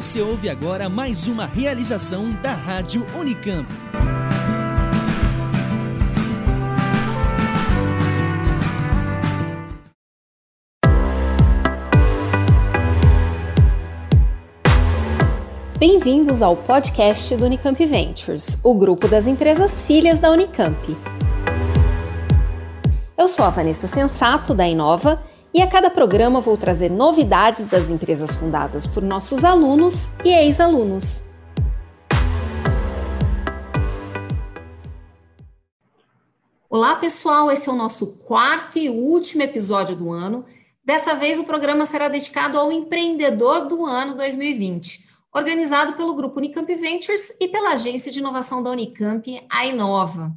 Você ouve agora mais uma realização da Rádio Unicamp. Bem-vindos ao podcast do Unicamp Ventures, o grupo das empresas filhas da Unicamp. Eu sou a Vanessa Sensato, da Inova, e a cada programa vou trazer novidades das empresas fundadas por nossos alunos e ex-alunos. Olá, pessoal! Esse é o nosso quarto e último episódio do ano. Dessa vez, o programa será dedicado ao empreendedor do ano 2020, organizado pelo Grupo Unicamp Ventures e pela agência de inovação da Unicamp, a Inova.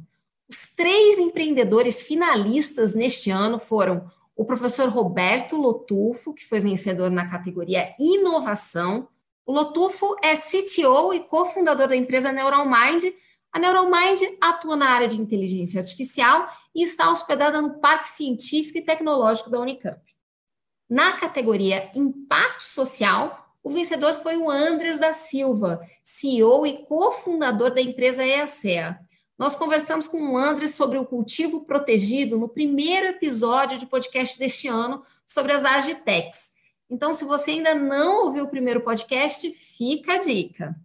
Os três empreendedores finalistas neste ano foram o professor Roberto Lotufo, que foi vencedor na categoria Inovação. O Lotufo é CTO e cofundador da empresa NeuralMind. A NeuralMind atua na área de inteligência artificial e está hospedada no Parque Científico e Tecnológico da Unicamp. Na categoria Impacto Social, o vencedor foi o Andres da Silva, CEO e cofundador da empresa EACEA. Nós conversamos com o Andres sobre o cultivo protegido no primeiro episódio de podcast deste ano sobre as Agitex. Então, se você ainda não ouviu o primeiro podcast, fica a dica.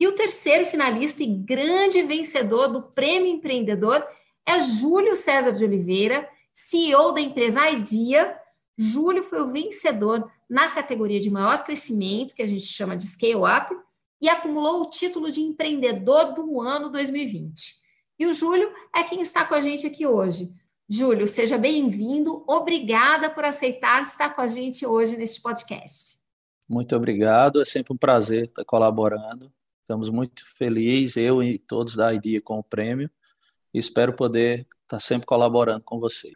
E o terceiro finalista e grande vencedor do Prêmio Empreendedor é Júlio César de Oliveira, CEO da empresa Idea. Júlio foi o vencedor na categoria de maior crescimento, que a gente chama de Scale Up, e acumulou o título de empreendedor do ano 2020. E o Júlio é quem está com a gente aqui hoje. Júlio, seja bem-vindo. Obrigada por aceitar estar com a gente hoje neste podcast. Muito obrigado. É sempre um prazer estar colaborando. Estamos muito felizes, eu e todos da IDEA, com o prêmio. Espero poder estar sempre colaborando com vocês.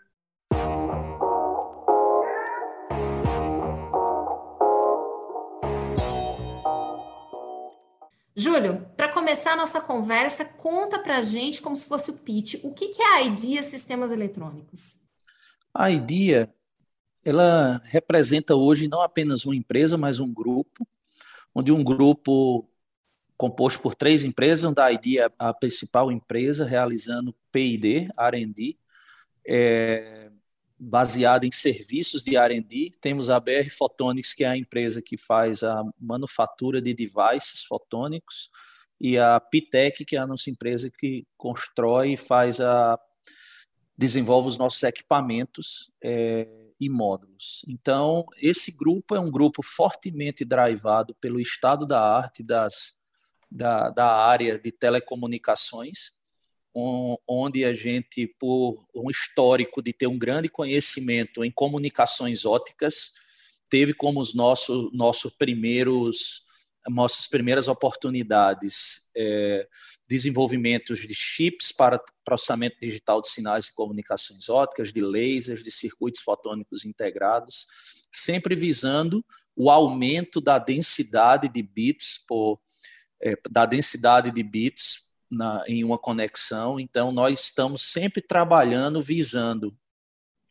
Júlio, começar a nossa conversa, conta para a gente, como se fosse o pitch, o que, que é a IDEA Sistemas Eletrônicos? A IDEA, ela representa hoje não apenas uma empresa, mas um grupo, onde um grupo composto por três empresas, onde a IDEA é a principal empresa realizando P&D, R&D, é, baseada em serviços de R&D. Temos a BR Photonics, que é a empresa que faz a manufatura de devices fotônicos, e a Pitec, que é a nossa empresa que constrói e faz a desenvolve os nossos equipamentos é, e módulos. Então, esse grupo é um grupo fortemente drivado pelo estado da arte das, da, da área de telecomunicações, onde a gente, por um histórico de ter um grande conhecimento em comunicações óticas, teve como os nossos, nossos primeiros nossas primeiras oportunidades é, desenvolvimentos de chips para processamento digital de sinais de comunicações óticas, de lasers, de circuitos fotônicos integrados, sempre visando o aumento da densidade de bits por é, da densidade de bits na, em uma conexão. Então, nós estamos sempre trabalhando visando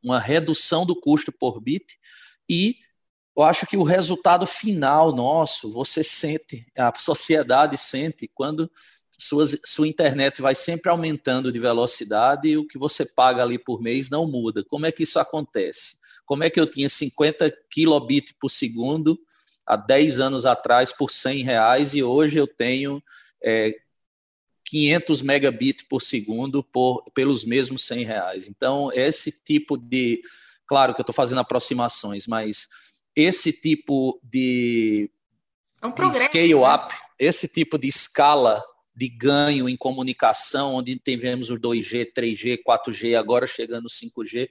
uma redução do custo por bit e eu acho que o resultado final nosso, você sente, a sociedade sente, quando suas, sua internet vai sempre aumentando de velocidade e o que você paga ali por mês não muda. Como é que isso acontece? Como é que eu tinha 50 kilobits por segundo há 10 anos atrás por 100 reais e hoje eu tenho é, 500 megabits por segundo por, pelos mesmos 100 reais. Então, esse tipo de. Claro que eu estou fazendo aproximações, mas esse tipo de, é um de scale né? up, esse tipo de escala de ganho em comunicação, onde tivemos o 2G, 3G, 4G, agora chegando o 5G,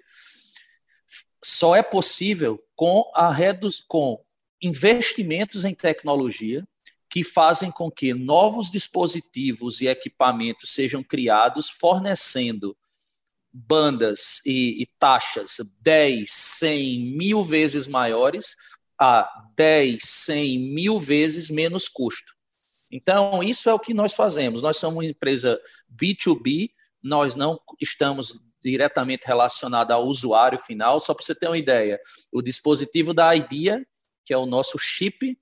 só é possível com a redu com investimentos em tecnologia que fazem com que novos dispositivos e equipamentos sejam criados, fornecendo bandas e, e, taxas 10, 100, mil vezes maiores a 10, 100, mil vezes menos custo. Então, isso é o que nós fazemos. Nós somos uma empresa B2B, nós não estamos diretamente relacionados ao usuário final. Só para você ter uma ideia, o dispositivo da IDEA, que é o nosso chip,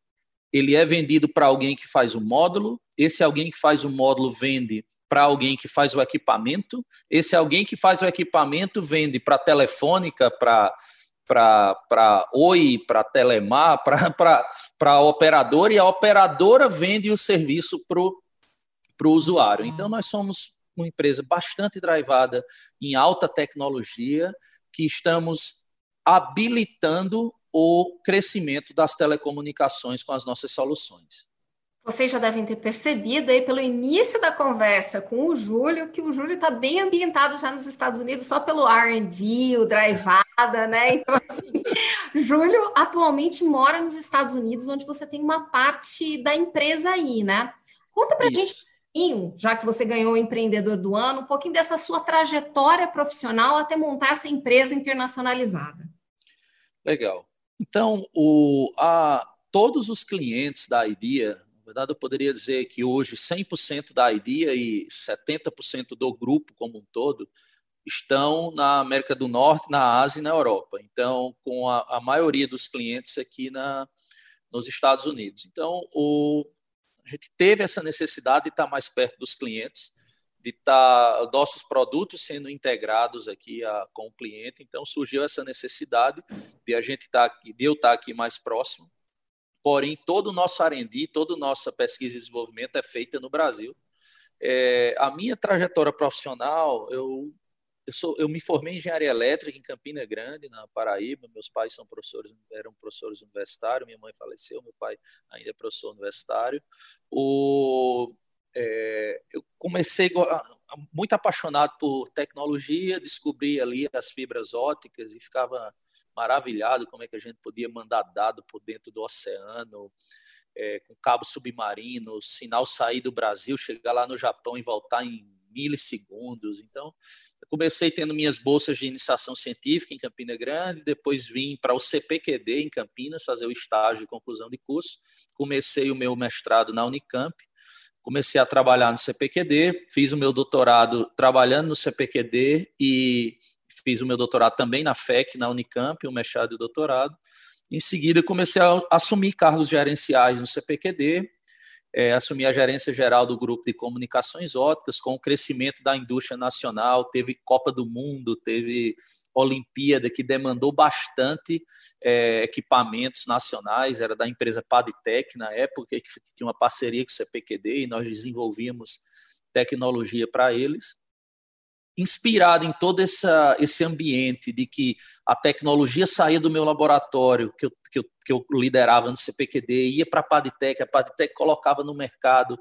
ele é vendido para alguém que faz o módulo, esse alguém que faz o módulo vende para alguém que faz o equipamento, esse alguém que faz o equipamento vende para telefônica, para para Oi, para Telemar, para a operadora, e a operadora vende o serviço para o usuário. Então, nós somos uma empresa bastante drivada em alta tecnologia, que estamos habilitando o crescimento das telecomunicações com as nossas soluções. Vocês já devem ter percebido aí pelo início da conversa com o Júlio que o Júlio está bem ambientado já nos Estados Unidos, só pelo R&D, o drivada, né? Então, assim, Júlio atualmente mora nos Estados Unidos, onde você tem uma parte da empresa aí, né? Conta Isso. gente, já que você ganhou o empreendedor do ano, um pouquinho dessa sua trajetória profissional até montar essa empresa internacionalizada. Legal. Então, o, a, todos os clientes da IDEA, verdade, eu poderia dizer que hoje 100% da IDEA e 70% do grupo como um todo estão na América do Norte, na Ásia e na Europa. Então, com a, a maioria dos clientes aqui na, nos Estados Unidos. Então, o, a gente teve essa necessidade de estar mais perto dos clientes de estar nossos produtos sendo integrados aqui a, com o cliente. Então surgiu essa necessidade de a gente estar tá, de eu estar tá aqui mais próximo. Porém, todo o nosso R&D, toda a nossa pesquisa e desenvolvimento é feita no Brasil. É, a minha trajetória profissional, eu, eu, sou, eu me formei em engenharia elétrica em Campina Grande, na Paraíba. Meus pais são professores, eram professores universitários. Minha mãe faleceu, meu pai ainda é professor universitário. O, é, eu comecei muito apaixonado por tecnologia, descobri ali as fibras óticas e ficava maravilhado como é que a gente podia mandar dado por dentro do oceano, é, com cabo submarino, sinal sair do Brasil, chegar lá no Japão e voltar em milissegundos. Então, eu comecei tendo minhas bolsas de iniciação científica em Campina Grande, depois vim para o CPQD em Campinas fazer o estágio e conclusão de curso. Comecei o meu mestrado na Unicamp comecei a trabalhar no CPQD, fiz o meu doutorado trabalhando no CPQD e fiz o meu doutorado também na FEC, na Unicamp, o mestrado e o doutorado. Em seguida, comecei a assumir cargos gerenciais no CPQD, é, assumi a gerência geral do grupo de comunicações óticas, com o crescimento da indústria nacional, teve Copa do Mundo, teve Olimpíada, que demandou bastante é, equipamentos nacionais, era da empresa Padtech na época, que tinha uma parceria com o CPQD e nós desenvolvíamos tecnologia para eles. Inspirado em todo essa, esse ambiente de que a tecnologia saía do meu laboratório, que eu, que eu, que eu liderava no CPQD, ia para a Padtech, a Padtech colocava no mercado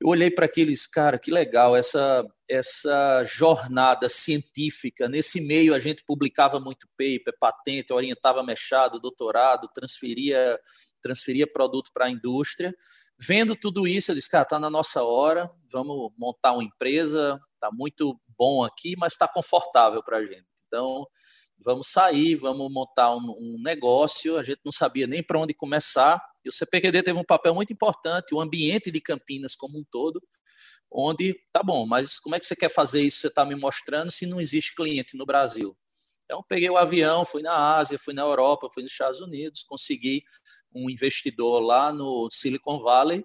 eu olhei para aqueles, cara, que legal, essa, essa jornada científica. Nesse meio, a gente publicava muito paper, patente, orientava mechado, doutorado, transferia, transferia produto para a indústria. Vendo tudo isso, eu disse, cara, está na nossa hora, vamos montar uma empresa, está muito bom aqui, mas está confortável para a gente. Então, vamos sair, vamos montar um, um negócio. A gente não sabia nem para onde começar e o CPQD teve um papel muito importante, o ambiente de Campinas como um todo, onde, tá bom, mas como é que você quer fazer isso? Você está me mostrando se não existe cliente no Brasil. Então, peguei o avião, fui na Ásia, fui na Europa, fui nos Estados Unidos, consegui um investidor lá no Silicon Valley.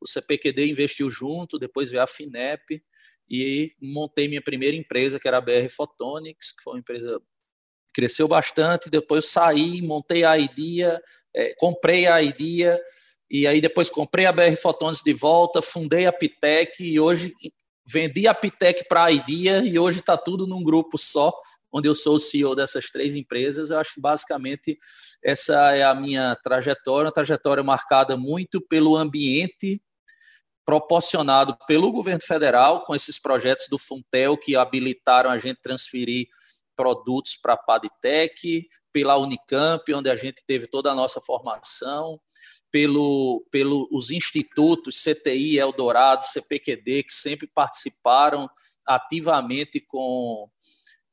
O CPQD investiu junto, depois veio a FINEP e montei minha primeira empresa, que era a BR Photonics, que foi uma empresa que cresceu bastante. Depois saí, montei a IDEA, é, comprei a IDEA e aí depois comprei a BR Fotones de volta, fundei a Pitec e hoje vendi a Pitec para a IDEA e hoje está tudo num grupo só, onde eu sou o CEO dessas três empresas. Eu acho que basicamente essa é a minha trajetória, uma trajetória marcada muito pelo ambiente proporcionado pelo governo federal com esses projetos do Funtel que habilitaram a gente transferir produtos para a Padtech, pela Unicamp, onde a gente teve toda a nossa formação, pelo, pelo os institutos CTI, Eldorado, CPQD, que sempre participaram ativamente com,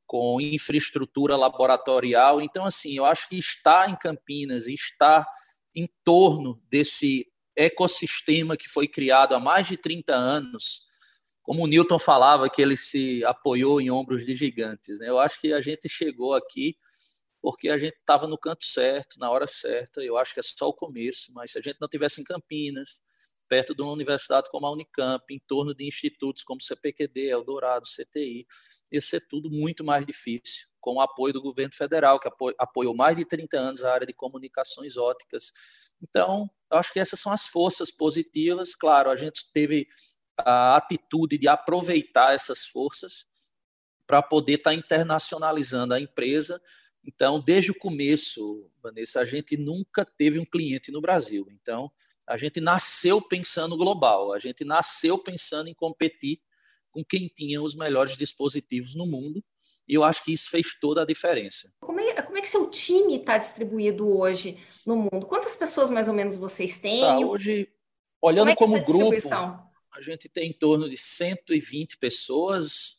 com infraestrutura laboratorial. Então, assim, eu acho que estar em Campinas estar em torno desse ecossistema que foi criado há mais de 30 anos, como o Newton falava que ele se apoiou em ombros de gigantes, né? Eu acho que a gente chegou aqui porque a gente estava no canto certo, na hora certa. Eu acho que é só o começo, mas se a gente não tivesse em Campinas, perto de uma universidade como a Unicamp, em torno de institutos como CPQD, Eldorado, CTI, ia ser tudo muito mais difícil, com o apoio do governo federal, que apoiou mais de 30 anos a área de comunicações óticas. Então, acho que essas são as forças positivas. Claro, a gente teve a atitude de aproveitar essas forças para poder estar tá internacionalizando a empresa. Então, desde o começo, Vanessa, a gente nunca teve um cliente no Brasil. Então, a gente nasceu pensando global, a gente nasceu pensando em competir com quem tinha os melhores dispositivos no mundo. E eu acho que isso fez toda a diferença. Como é, como é que seu time está distribuído hoje no mundo? Quantas pessoas mais ou menos vocês têm? Tá, hoje, olhando como, é como grupo, a gente tem em torno de 120 pessoas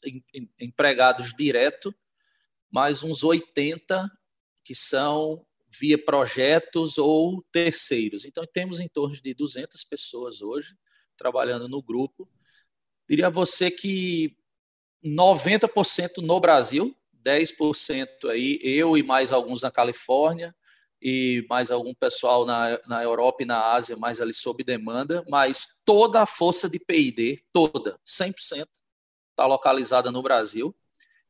empregados direto, mais uns 80 que são via projetos ou terceiros. Então, temos em torno de 200 pessoas hoje trabalhando no grupo. Diria a você que 90% no Brasil, 10% aí, eu e mais alguns na Califórnia, e mais algum pessoal na, na Europa e na Ásia, mais ali sob demanda, mas toda a força de P&D, toda, 100%, está localizada no Brasil,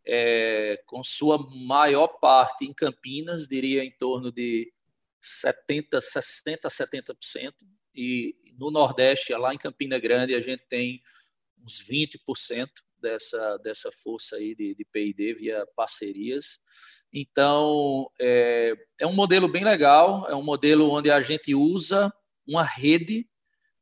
é, com sua maior parte em Campinas, diria em torno de 70, 60, 70%, e no Nordeste, lá em Campina Grande, a gente tem uns 20% dessa, dessa força aí de, de P&D via parcerias. Então, é, é um modelo bem legal, é um modelo onde a gente usa uma rede.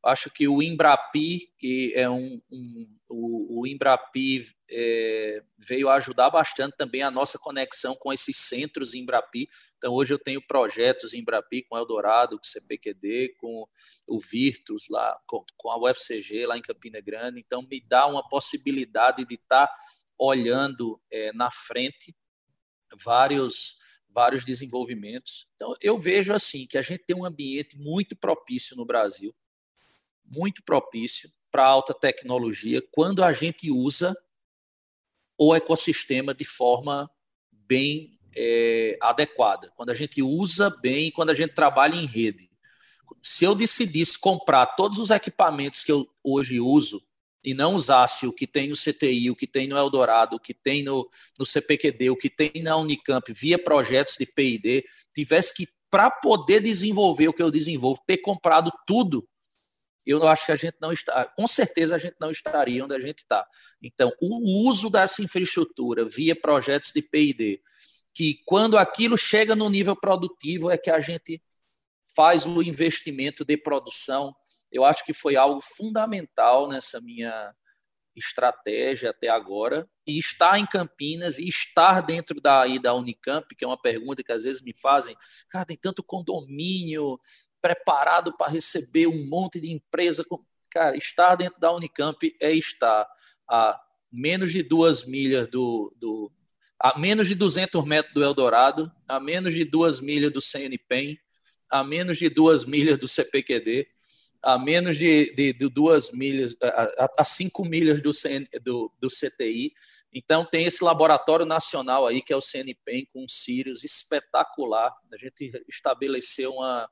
Acho que o Embrapi, que é um, um o, o Embrapi é, veio ajudar bastante também a nossa conexão com esses centros Embrapi. Então, hoje eu tenho projetos em Embrapi com Eldorado, com CPQD, com o Virtus, lá, com, com a UFCG lá em Campina Grande. Então, me dá uma possibilidade de estar tá olhando é, na frente vários vários desenvolvimentos. Então, eu vejo assim que a gente tem um ambiente muito propício no Brasil, muito propício para alta tecnologia, quando a gente usa o ecossistema de forma bem é, adequada, quando a gente usa bem, quando a gente trabalha em rede. Se eu decidisse comprar todos os equipamentos que eu hoje uso e não usasse o que tem no CTI, o que tem no Eldorado, o que tem no, no CPQD, o que tem na Unicamp, via projetos de P&D, tivesse que, para poder desenvolver o que eu desenvolvo, ter comprado tudo, eu acho que a gente não está, com certeza a gente não estaria onde a gente está. Então, o uso dessa infraestrutura via projetos de P&D, que quando aquilo chega no nível produtivo é que a gente faz o investimento de produção eu acho que foi algo fundamental nessa minha estratégia até agora. E estar em Campinas e estar dentro da, da Unicamp, que é uma pergunta que às vezes me fazem, cara, tem tanto condomínio preparado para receber um monte de empresa. Cara, estar dentro da Unicamp é estar a menos de duas milhas do, do a menos de 200 metros do Eldorado, a menos de duas milhas do CNPEM, a menos de duas milhas do CPQD a menos de, de, de duas milhas, a, a, cinco milhas do, CN, do, do, CTI. Então, tem esse laboratório nacional aí, que é o CNPEM, com o Sirius, espetacular. A gente estabeleceu uma,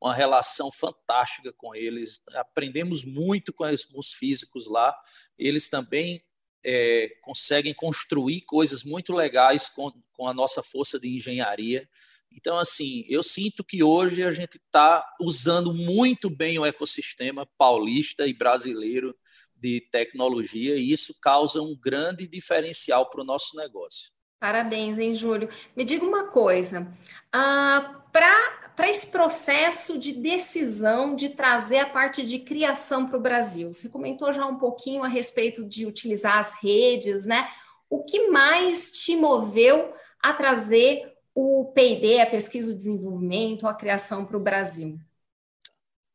uma relação fantástica com eles. Aprendemos muito com os físicos lá. Eles também é, conseguem construir coisas muito legais com, com a nossa força de engenharia. Então, assim, eu sinto que hoje a gente está usando muito bem o ecossistema paulista e brasileiro de tecnologia, e isso causa um grande diferencial para o nosso negócio. Parabéns, hein, Júlio? Me diga uma coisa: uh, para esse processo de decisão de trazer a parte de criação para o Brasil, você comentou já um pouquinho a respeito de utilizar as redes, né? O que mais te moveu a trazer o P&D, a pesquisa e desenvolvimento, a criação para o Brasil?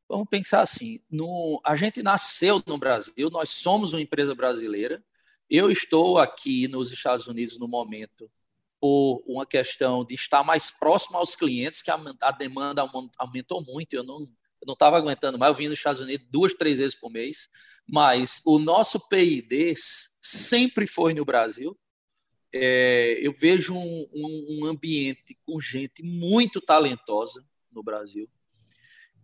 Vamos pensar assim, no, a gente nasceu no Brasil, nós somos uma empresa brasileira, eu estou aqui nos Estados Unidos no momento por uma questão de estar mais próximo aos clientes, que a, a demanda aumentou muito, eu não não estava aguentando mais, eu vim nos Estados Unidos duas, três vezes por mês, mas o nosso PID sempre foi no Brasil, é, eu vejo um, um, um ambiente com gente muito talentosa no Brasil,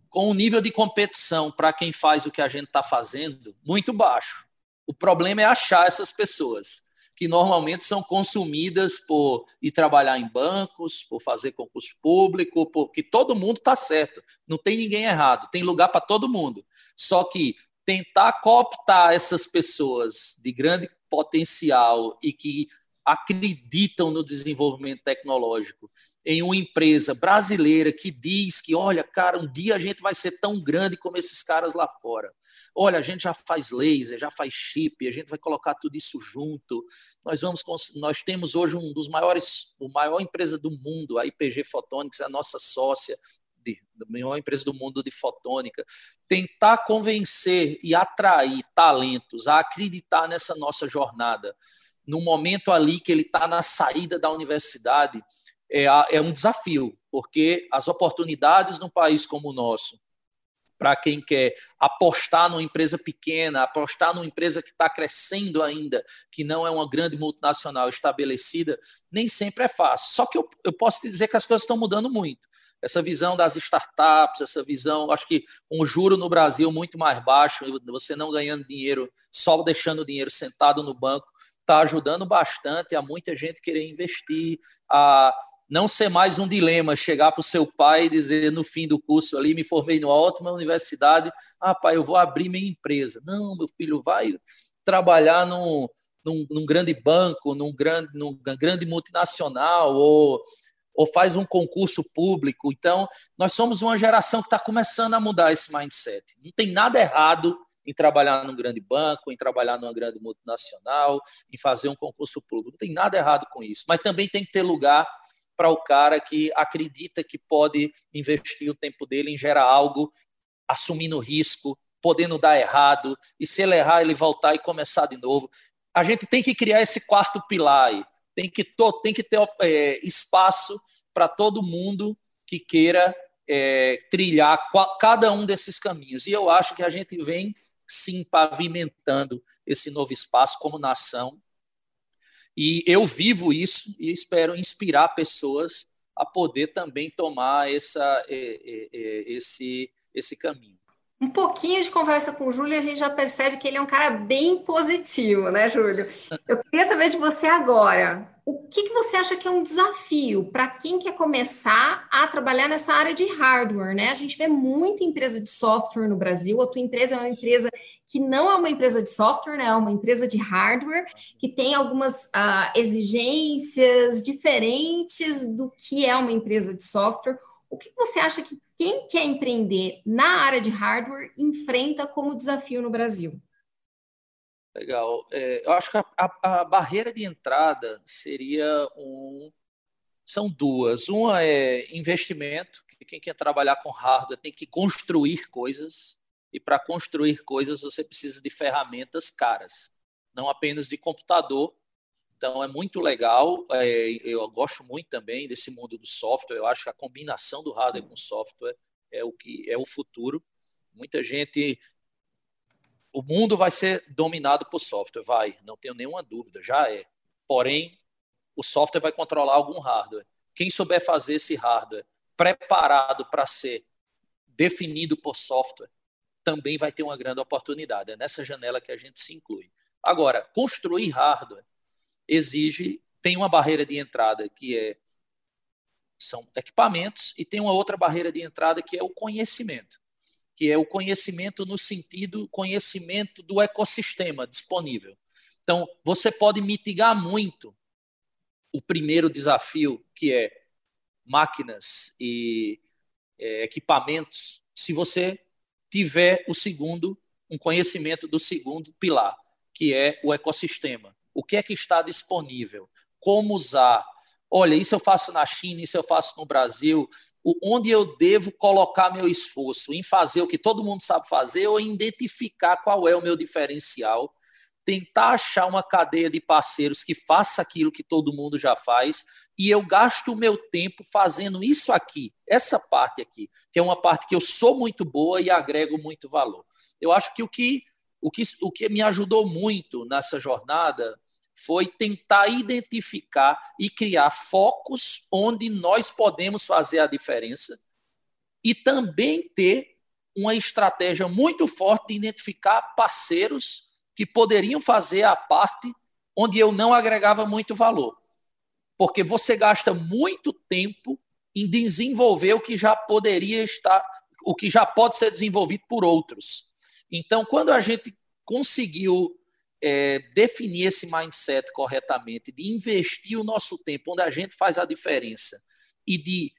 com um nível de competição para quem faz o que a gente está fazendo muito baixo. O problema é achar essas pessoas, que normalmente são consumidas por ir trabalhar em bancos, por fazer concurso público, porque todo mundo está certo, não tem ninguém errado, tem lugar para todo mundo. Só que tentar cooptar essas pessoas de grande potencial e que acreditam no desenvolvimento tecnológico em uma empresa brasileira que diz que, olha, cara, um dia a gente vai ser tão grande como esses caras lá fora. Olha, a gente já faz laser, já faz chip, a gente vai colocar tudo isso junto. Nós vamos, nós temos hoje um dos maiores, a maior empresa do mundo, a IPG Photonics, é a nossa sócia, de, da maior empresa do mundo de fotônica, tentar convencer e atrair talentos a acreditar nessa nossa jornada no momento ali que ele está na saída da universidade, é, é um desafio, porque as oportunidades num país como o nosso, para quem quer apostar numa empresa pequena, apostar numa empresa que está crescendo ainda, que não é uma grande multinacional estabelecida, nem sempre é fácil. Só que eu, eu posso te dizer que as coisas estão mudando muito. Essa visão das startups, essa visão, acho que com o juro no Brasil muito mais baixo, você não ganhando dinheiro, só deixando o dinheiro sentado no banco, está ajudando bastante a muita gente querer investir, a não ser mais um dilema, chegar para o seu pai e dizer no fim do curso ali, me formei numa ótima universidade, ah, pai, eu vou abrir minha empresa. Não, meu filho, vai trabalhar num, num, num grande banco, num grande, num grande multinacional, ou, ou faz um concurso público. Então, nós somos uma geração que está começando a mudar esse mindset. Não tem nada errado em trabalhar num grande banco, em trabalhar numa grande multinacional, em fazer um concurso público. Não tem nada errado com isso, mas também tem que ter lugar para o cara que acredita que pode investir o tempo dele em gerar algo, assumindo risco, podendo dar errado, e se ele errar, ele voltar e começar de novo. A gente tem que criar esse quarto pilar aí. Tem que, tem que ter é, espaço para todo mundo que queira é, trilhar cada um desses caminhos. E eu acho que a gente vem sim pavimentando esse novo espaço como nação. E eu vivo isso e espero inspirar pessoas a poder também tomar essa, esse, esse caminho. Um pouquinho de conversa com o Júlio, a gente já percebe que ele é um cara bem positivo, né, Júlio? Eu queria saber de você agora o que, que você acha que é um desafio para quem quer começar a trabalhar nessa área de hardware, né? A gente vê muita empresa de software no Brasil. A tua empresa é uma empresa que não é uma empresa de software, né? É uma empresa de hardware que tem algumas uh, exigências diferentes do que é uma empresa de software. O que você acha que quem quer empreender na área de hardware enfrenta como desafio no Brasil? Legal. É, eu acho que a, a, a, barreira de entrada seria um. São duas. Uma é investimento, que quem quer trabalhar com hardware tem que construir coisas, e para construir coisas você precisa de ferramentas caras, não apenas de computador. Então é muito legal. É, eu gosto muito também desse mundo do software. Eu acho que a combinação do hardware com software é o que é o futuro. Muita gente o mundo vai ser dominado por software, vai, não tenho nenhuma dúvida, já é. Porém, o software vai controlar algum hardware. Quem souber fazer esse hardware preparado para ser definido por software, também vai ter uma grande oportunidade. É nessa janela que a gente se inclui. Agora, construir hardware exige, tem uma barreira de entrada que é são equipamentos e tem uma outra barreira de entrada que é o conhecimento que é o conhecimento no sentido conhecimento do ecossistema disponível. Então, você pode mitigar muito o primeiro desafio, que é máquinas e é, equipamentos, se você tiver o segundo, um conhecimento do segundo pilar, que é o ecossistema. O que é que está disponível? Como usar? Olha, isso eu faço na China, isso eu faço no Brasil, onde eu devo colocar meu esforço em fazer o que todo mundo sabe fazer ou em identificar qual é o meu diferencial, tentar achar uma cadeia de parceiros que faça aquilo que todo mundo já faz e eu gasto o meu tempo fazendo isso aqui, essa parte aqui, que é uma parte que eu sou muito boa e agrego muito valor. Eu acho que o que o que, o que me ajudou muito nessa jornada foi tentar identificar e criar focos onde nós podemos fazer a diferença e também ter uma estratégia muito forte de identificar parceiros que poderiam fazer a parte onde eu não agregava muito valor. Porque você gasta muito tempo em desenvolver o que já poderia estar, o que já pode ser desenvolvido por outros. Então, quando a gente conseguiu é, definir esse mindset corretamente, de investir o nosso tempo onde a gente faz a diferença e de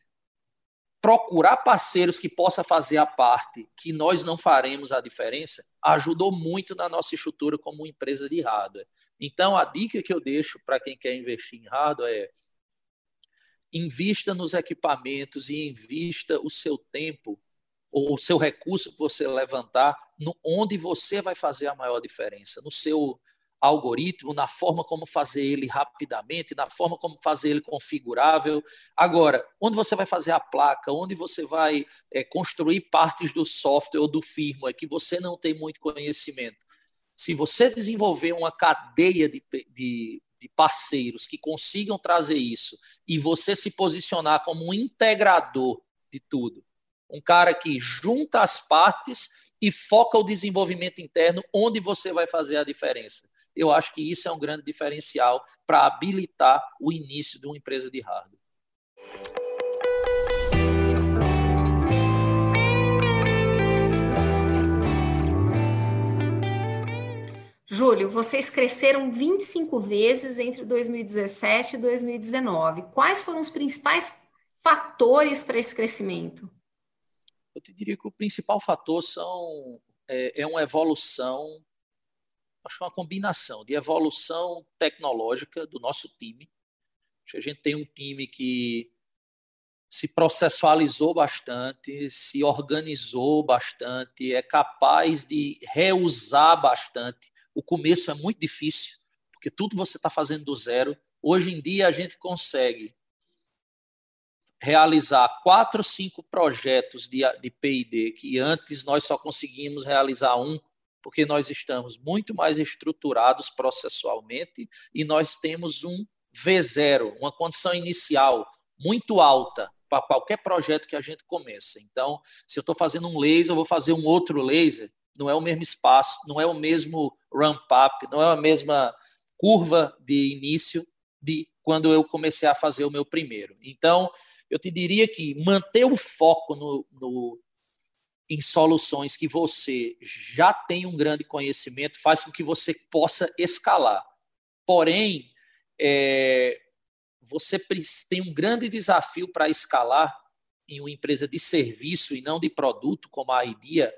procurar parceiros que possa fazer a parte que nós não faremos a diferença, ajudou muito na nossa estrutura como empresa de hardware. Então, a dica que eu deixo para quem quer investir em hardware é invista nos equipamentos e invista o seu tempo ou o seu recurso que você levantar no, onde você vai fazer a maior diferença, no seu algoritmo, na forma como fazer ele rapidamente, na forma como fazer ele configurável. Agora, onde você vai fazer a placa, onde você vai é, construir partes do software ou do firmware que você não tem muito conhecimento. Se você desenvolver uma cadeia de, de, de parceiros que consigam trazer isso e você se posicionar como um integrador de tudo, um cara que junta as partes e foca o desenvolvimento interno onde você vai fazer a diferença eu acho que isso é um grande diferencial para habilitar o início de uma empresa de hardware. Júlio, vocês cresceram 25 vezes entre 2017 e 2019. Quais foram os principais fatores para esse crescimento? Eu te diria que o principal fator são, é, é uma evolução acho que é uma combinação de evolução tecnológica do nosso time. A gente tem um time que se processualizou bastante, se organizou bastante, é capaz de reusar bastante. O começo é muito difícil, porque tudo você está fazendo do zero. Hoje em dia a gente consegue realizar quatro, cinco projetos de, de P&D que antes nós só conseguimos realizar um porque nós estamos muito mais estruturados processualmente e nós temos um V0, uma condição inicial muito alta para qualquer projeto que a gente comece. Então, se eu estou fazendo um laser, eu vou fazer um outro laser, não é o mesmo espaço, não é o mesmo ramp-up, não é a mesma curva de início de quando eu comecei a fazer o meu primeiro. Então, eu te diria que manter o foco no, no em soluções que você já tem um grande conhecimento faz com que você possa escalar. Porém, é, você tem um grande desafio para escalar em uma empresa de serviço e não de produto, como a IDEA.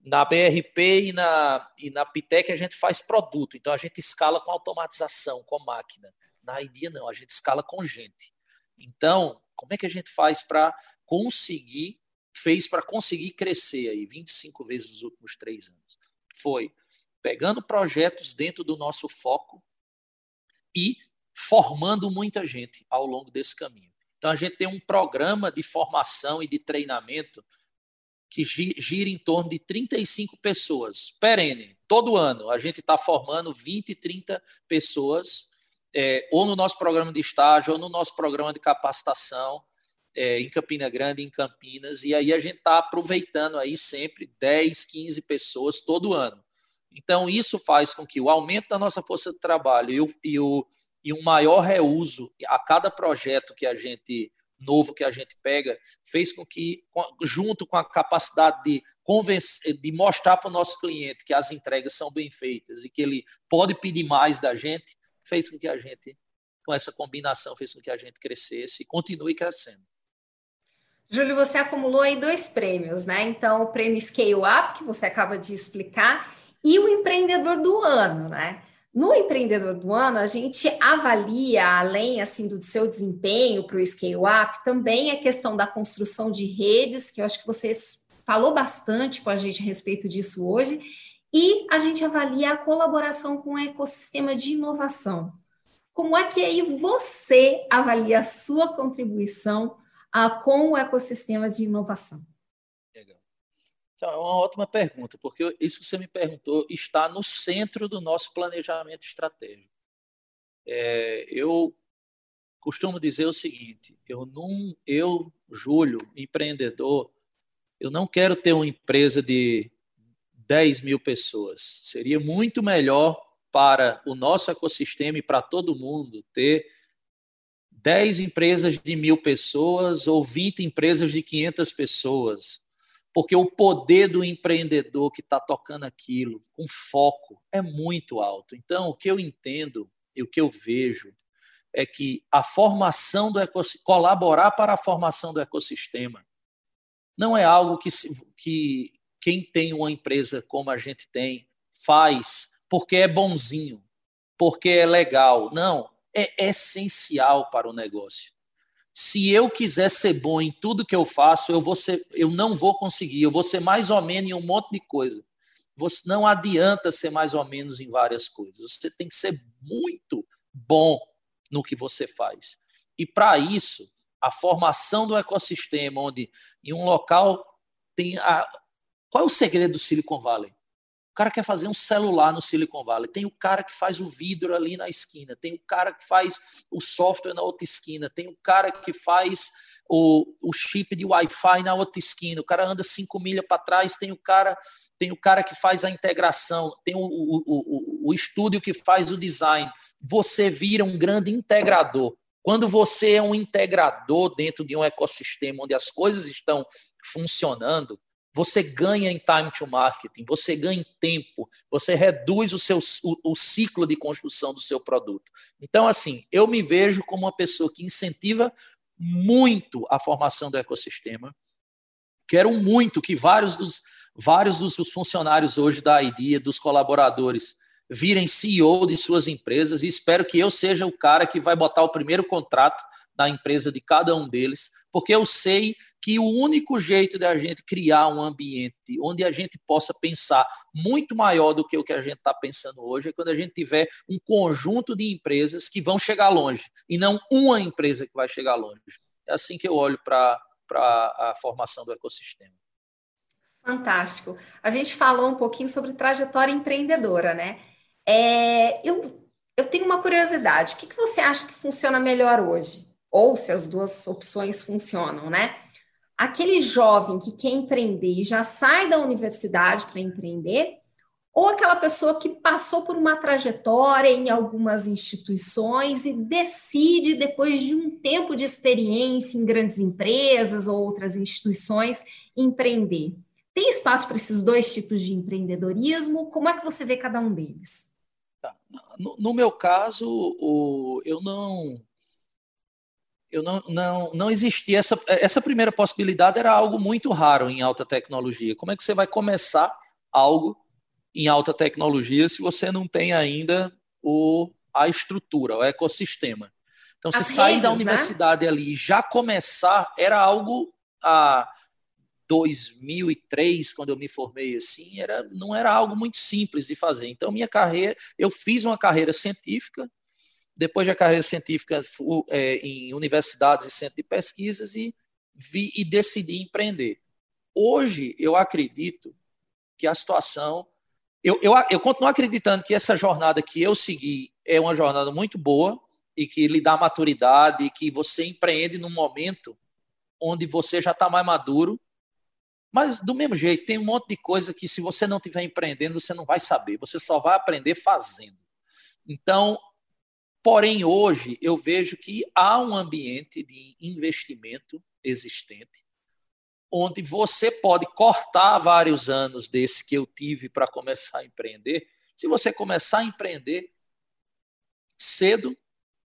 Na BRP e na, e na Pitec a gente faz produto, então a gente escala com automatização, com máquina. Na IDEA não, a gente escala com gente. Então, como é que a gente faz para conseguir fez para conseguir crescer aí 25 vezes nos últimos três anos? Foi pegando projetos dentro do nosso foco e formando muita gente ao longo desse caminho. Então, a gente tem um programa de formação e de treinamento que gira em torno de 35 pessoas, perene. Todo ano a gente está formando 20, 30 pessoas, é, ou no nosso programa de estágio, ou no nosso programa de capacitação, é, em Campina Grande, em Campinas, e aí a gente está aproveitando aí sempre 10, 15 pessoas todo ano. Então, isso faz com que o aumento da nossa força de trabalho e, o, e, o, e um maior reuso a cada projeto que a gente novo que a gente pega, fez com que, junto com a capacidade de, convencer, de mostrar para o nosso cliente que as entregas são bem feitas e que ele pode pedir mais da gente, fez com que a gente, com essa combinação, fez com que a gente crescesse e continue crescendo. Júlio, você acumulou aí dois prêmios, né? Então, o prêmio Scale Up, que você acaba de explicar, e o empreendedor do ano, né? No empreendedor do ano, a gente avalia, além assim do seu desempenho para o Scale Up, também a questão da construção de redes, que eu acho que você falou bastante com a gente a respeito disso hoje, e a gente avalia a colaboração com o ecossistema de inovação. Como é que aí você avalia a sua contribuição uh, com o ecossistema de inovação? Legal. Então, é uma ótima pergunta, porque isso que você me perguntou está no centro do nosso planejamento estratégico. É, eu costumo dizer o seguinte: eu não, eu, Júlio, empreendedor, eu não quero ter uma empresa de 10 mil pessoas. Seria muito melhor para o nosso ecossistema e para todo mundo ter 10 empresas de mil pessoas ou 20 empresas de 500 pessoas. Porque o poder do empreendedor que está tocando aquilo, com foco, é muito alto. Então, o que eu entendo e o que eu vejo é que a formação do ecossistema, colaborar para a formação do ecossistema, não é algo que, que quem tem uma empresa como a gente tem faz porque é bonzinho, porque é legal. Não, é essencial para o negócio. Se eu quiser ser bom em tudo que eu faço, eu, vou ser, eu não vou conseguir. Eu vou ser mais ou menos em um monte de coisa. Você não adianta ser mais ou menos em várias coisas. Você tem que ser muito bom no que você faz. E para isso, a formação do ecossistema, onde em um local tem a. Qual é o segredo do Silicon Valley? O cara quer fazer um celular no Silicon Valley. Tem o cara que faz o vidro ali na esquina. Tem o cara que faz o software na outra esquina. Tem o cara que faz o, o chip de Wi-Fi na outra esquina. O cara anda cinco milhas para trás. Tem o cara tem o cara que faz a integração. Tem o, o, o, o estúdio que faz o design. Você vira um grande integrador. Quando você é um integrador dentro de um ecossistema onde as coisas estão funcionando, você ganha em time to marketing, você ganha em tempo, você reduz o, seu, o, o, ciclo de construção do seu produto. Então, assim, eu me vejo como uma pessoa que incentiva muito a formação do ecossistema. Quero muito que vários dos, vários dos funcionários hoje da IDEA, dos colaboradores, virem CEO de suas empresas e espero que eu seja o cara que vai botar o primeiro contrato na empresa de cada um deles, porque eu sei que o único jeito de a gente criar um ambiente onde a gente possa pensar muito maior do que o que a gente está pensando hoje é quando a gente tiver um conjunto de empresas que vão chegar longe e não uma empresa que vai chegar longe. É assim que eu olho para a formação do ecossistema. Fantástico. A gente falou um pouquinho sobre trajetória empreendedora, né? É, eu, eu tenho uma curiosidade. O que, que você acha que funciona melhor hoje? ou se as duas opções funcionam, né? Aquele jovem que quer empreender e já sai da universidade para empreender, ou aquela pessoa que passou por uma trajetória em algumas instituições e decide, depois de um tempo de experiência em grandes empresas ou outras instituições, empreender. Tem espaço para esses dois tipos de empreendedorismo? Como é que você vê cada um deles? No, no, meu caso, o, eu não eu não, não, não existia essa, essa primeira possibilidade era algo muito raro em alta tecnologia. Como é que você vai começar algo em alta tecnologia se você não tem ainda o, a estrutura, o ecossistema? Então, você sair da né? universidade né? ali e já começar era algo a 2003, quando eu me formei assim, era, não era algo muito simples de fazer. Então, minha carreira, eu fiz uma carreira científica, depois da carreira científica é, em universidades e centros de pesquisas e vi e decidi empreender. Hoje eu acredito que a situação eu, eu, eu continuo acreditando que essa jornada que eu segui é uma jornada muito boa e que lhe dá maturidade e que você empreende num momento onde você já está mais maduro. Mas, do mesmo jeito, tem um monte de coisa que, se você não estiver empreendendo, você não vai saber. Você só vai aprender fazendo. Então, Porém, hoje eu vejo que há um ambiente de investimento existente, onde você pode cortar vários anos desse que eu tive para começar a empreender. Se você começar a empreender cedo,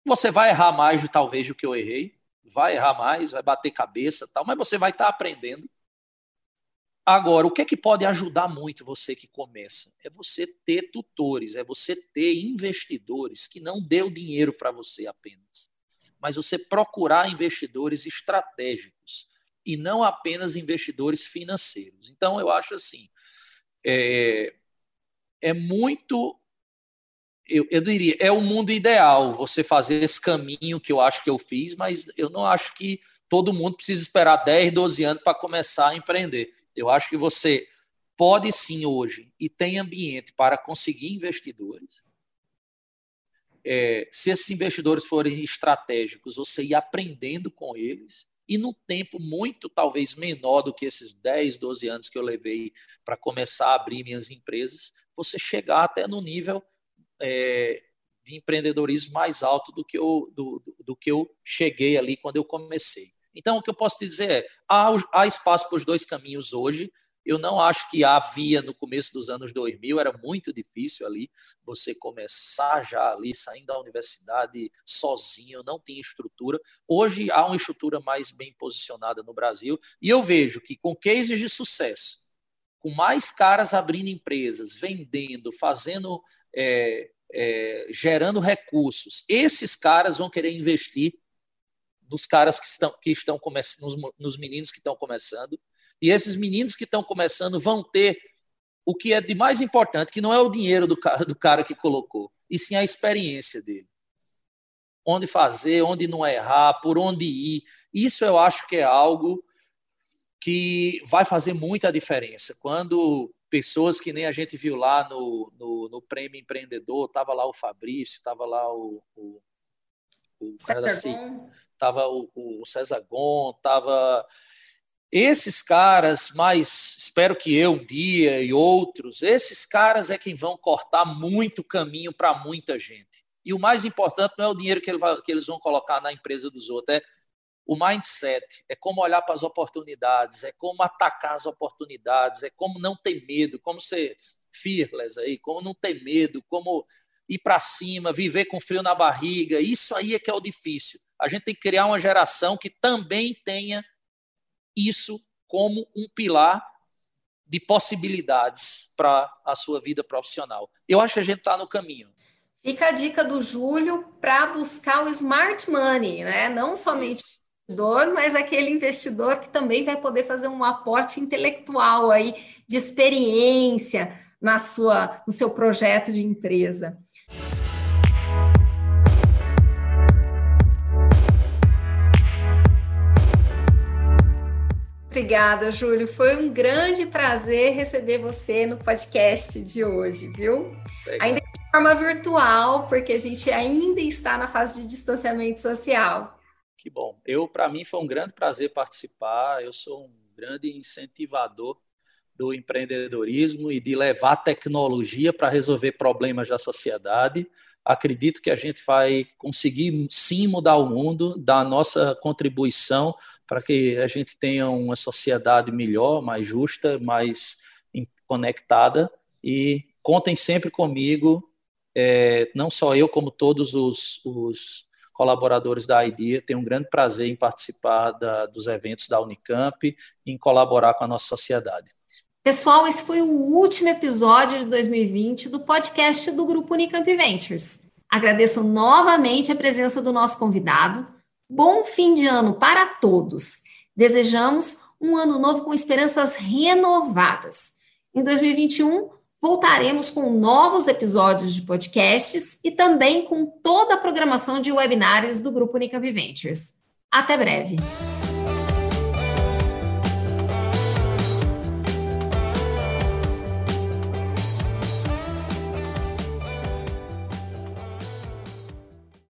você vai errar mais, talvez, do que eu errei. Vai errar mais, vai bater cabeça tal, mas você vai estar aprendendo Agora, o que é que pode ajudar muito você que começa? É você ter tutores, é você ter investidores que não dê o dinheiro para você apenas, mas você procurar investidores estratégicos e não apenas investidores financeiros. Então, eu acho assim, é, é muito eu, eu, diria, é o mundo ideal você fazer esse caminho que eu acho que eu fiz, mas eu não acho que todo mundo precisa esperar 10, 12 anos para começar a empreender. Eu acho que você pode sim hoje e tem ambiente para conseguir investidores. é, se esses investidores forem estratégicos, você ir aprendendo com eles e no tempo muito, talvez, menor do que esses 10, 12 anos que eu levei para começar a abrir minhas empresas, você chegar até no nível é, de empreendedorismo mais alto do que, eu, do, do, que eu cheguei ali quando eu comecei. Então, o que eu posso te dizer é: há, há espaço para os dois caminhos hoje. Eu não acho que havia no começo dos anos 2000, era muito difícil ali você começar já ali, saindo da universidade sozinho, não tinha estrutura. Hoje há uma estrutura mais bem posicionada no Brasil e eu vejo que com cases de sucesso, com mais caras abrindo empresas, vendendo, fazendo, é, é, gerando recursos, esses caras vão querer investir nos caras que estão, que estão começando, nos, nos meninos que estão começando, e esses meninos que estão começando vão ter o que é de mais importante, que não é o dinheiro do cara, do cara que colocou, e sim a experiência dele. Onde fazer, onde não errar, por onde ir. Isso eu acho que é algo que vai fazer muita diferença. Quando pessoas que nem a gente viu lá no, no, no Prêmio Empreendedor, estava lá o Fabrício, estava lá o, o, o cara da estava o, o César Gon, estava esses caras, mas espero que eu um dia e outros, esses caras é quem vão cortar muito caminho para muita gente. E o mais importante não é o dinheiro que, ele vai, que eles vão colocar na empresa dos outros, é o mindset, é como olhar para as oportunidades, é como atacar as oportunidades, é como não ter medo, como ser fearless aí, como não ter medo, como ir para cima, viver com frio na barriga. Isso aí é que é o difícil. A gente tem que criar uma geração que também tenha isso como um pilar de possibilidades para a sua vida profissional. Eu acho que a gente está no caminho. Fica a dica do Júlio para buscar o smart money, né? Não somente investidor, mas aquele investidor que também vai poder fazer um aporte intelectual aí de experiência na sua no seu projeto de empresa. Obrigada, Júlio. Foi um grande prazer receber você no podcast de hoje, viu? Legal. Ainda de forma virtual, porque a gente ainda está na fase de distanciamento social. Que bom. Eu, para mim, foi um grande prazer participar. Eu sou um grande incentivador do empreendedorismo e de levar tecnologia para resolver problemas da sociedade. Acredito que a gente vai conseguir sim mudar o mundo, dar a nossa contribuição para que a gente tenha uma sociedade melhor, mais justa, mais conectada. E contem sempre comigo, é, não só eu, como todos os, os colaboradores da IDEA. Tenho um grande prazer em participar da, dos eventos da Unicamp e em colaborar com a nossa sociedade. Pessoal, esse foi o último episódio de 2020 do podcast do Grupo Unicamp Ventures. Agradeço novamente a presença do nosso convidado. Bom fim de ano para todos. Desejamos um ano novo com esperanças renovadas. Em 2021, voltaremos com novos episódios de podcasts e também com toda a programação de webinários do Grupo Unicamp Ventures. Até breve!